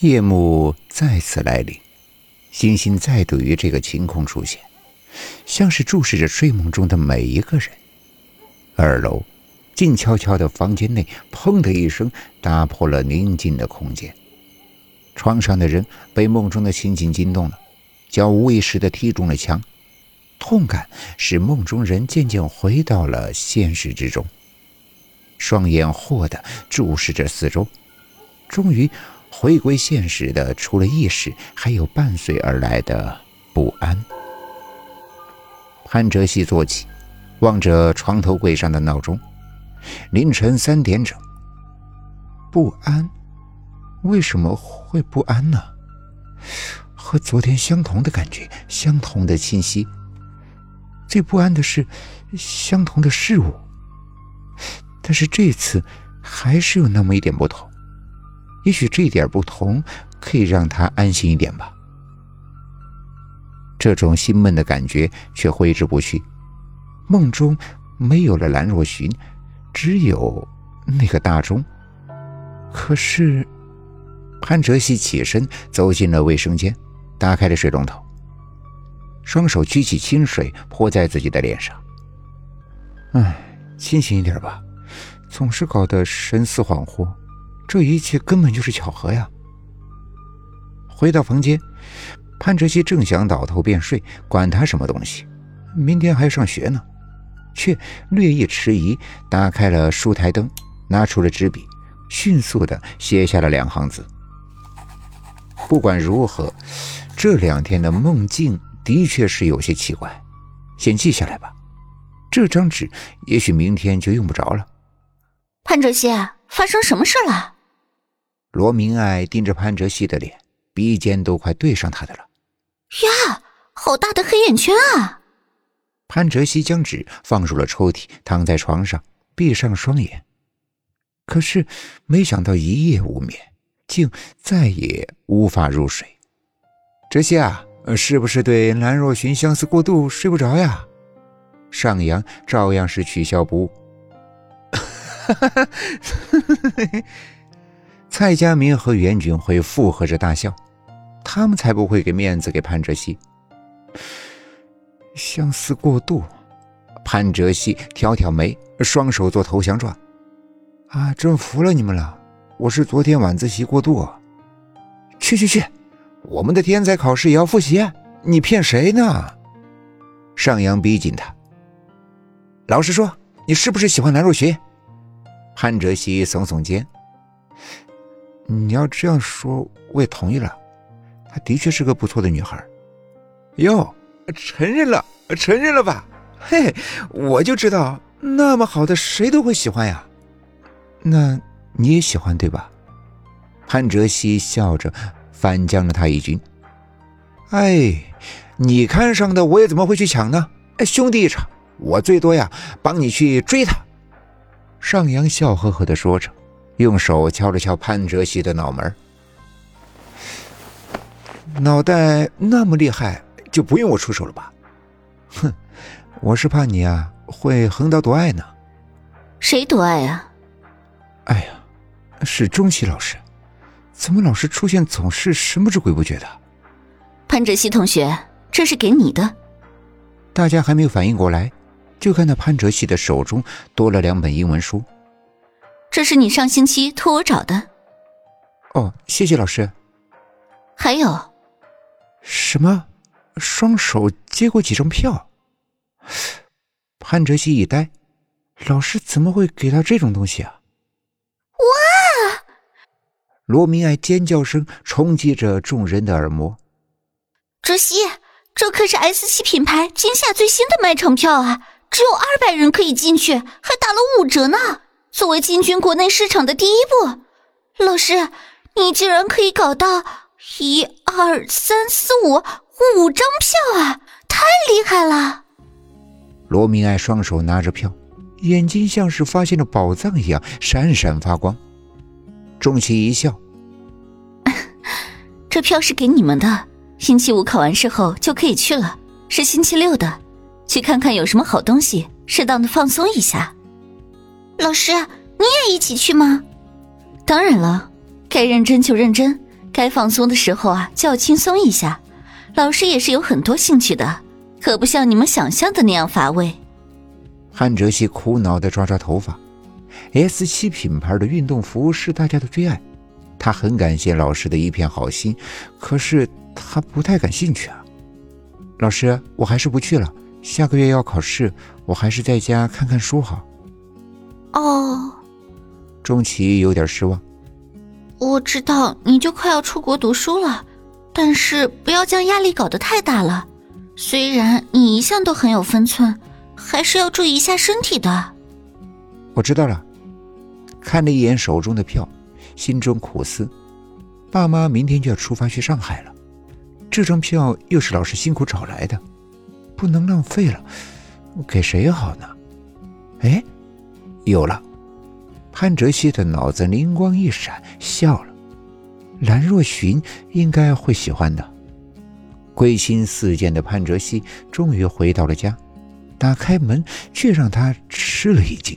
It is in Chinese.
夜幕再次来临，星星再度于这个晴空出现，像是注视着睡梦中的每一个人。二楼静悄悄的房间内，砰的一声打破了宁静的空间。床上的人被梦中的情景惊动了，脚无意识的踢中了墙，痛感使梦中人渐渐回到了现实之中，双眼豁的注视着四周，终于。回归现实的，除了意识，还有伴随而来的不安。潘哲熙坐起，望着床头柜上的闹钟，凌晨三点整。不安？为什么会不安呢？和昨天相同的感觉，相同的清晰。最不安的是相同的事物，但是这次还是有那么一点不同。也许这点不同可以让他安心一点吧。这种心闷的感觉却挥之不去。梦中没有了兰若寻，只有那个大钟。可是，潘哲熙起身走进了卫生间，打开了水龙头，双手举起清水泼在自己的脸上。唉，清醒一点吧，总是搞得神思恍惚。这一切根本就是巧合呀！回到房间，潘哲熙正想倒头便睡，管他什么东西，明天还要上学呢，却略一迟疑，打开了书台灯，拿出了纸笔，迅速的写下了两行字。不管如何，这两天的梦境的确是有些奇怪，先记下来吧。这张纸也许明天就用不着了。潘哲熙，发生什么事了？罗明爱盯着潘哲熙的脸，鼻尖都快对上他的了。呀，好大的黑眼圈啊！潘哲熙将纸放入了抽屉，躺在床上，闭上双眼。可是没想到一夜无眠，竟再也无法入睡。哲熙啊，是不是对兰若寻相思过度，睡不着呀？上扬照样是取笑不误。哈哈哈。蔡佳明和袁俊辉附和着大笑，他们才不会给面子给潘哲熙。相思过度，潘哲熙挑挑眉，双手做投降状。啊，真服了你们了！我是昨天晚自习过度。去去去，我们的天才考试也要复习，你骗谁呢？上扬逼近他。老实说，你是不是喜欢蓝若雪？潘哲熙耸耸肩。你要这样说，我也同意了。她的确是个不错的女孩。哟，承认了，承认了吧？嘿，我就知道，那么好的谁都会喜欢呀。那你也喜欢对吧？潘哲熙笑着反将了他一军。哎，你看上的，我也怎么会去抢呢？哎，兄弟一场，我最多呀，帮你去追她。上扬笑呵呵的说着。用手敲了敲潘哲熙的脑门脑袋那么厉害，就不用我出手了吧？哼，我是怕你啊会横刀夺爱呢。谁夺爱啊？哎呀，是钟琪老师，怎么老是出现，总是神不知鬼不觉的？潘哲熙同学，这是给你的。大家还没有反应过来，就看到潘哲熙的手中多了两本英文书。这是你上星期托我找的。哦，谢谢老师。还有，什么？双手接过几张票？潘哲熙一呆，老师怎么会给他这种东西啊？哇！罗明爱尖叫声冲击着众人的耳膜。哲熙，这可是 S 七品牌今夏最新的卖场票啊，只有二百人可以进去，还打了五折呢。作为进军国内市场的第一步，老师，你竟然可以搞到一二三四五五张票啊！太厉害了！罗明爱双手拿着票，眼睛像是发现了宝藏一样闪闪发光。钟琪一笑：“ 这票是给你们的，星期五考完试后就可以去了，是星期六的，去看看有什么好东西，适当的放松一下。”老师，你也一起去吗？当然了，该认真就认真，该放松的时候啊，就要轻松一下。老师也是有很多兴趣的，可不像你们想象的那样乏味。汉哲熙苦恼地抓抓头发。S 七品牌的运动服是大家的最爱，他很感谢老师的一片好心，可是他不太感兴趣啊。老师，我还是不去了。下个月要考试，我还是在家看看书好。哦，钟琪有点失望。我知道你就快要出国读书了，但是不要将压力搞得太大了。虽然你一向都很有分寸，还是要注意一下身体的。我知道了。看了一眼手中的票，心中苦思：爸妈明天就要出发去上海了，这张票又是老师辛苦找来的，不能浪费了。给谁好呢？哎，有了！潘哲熙的脑子灵光一闪，笑了。兰若寻应该会喜欢的。归心似箭的潘哲熙终于回到了家，打开门却让他吃了一惊。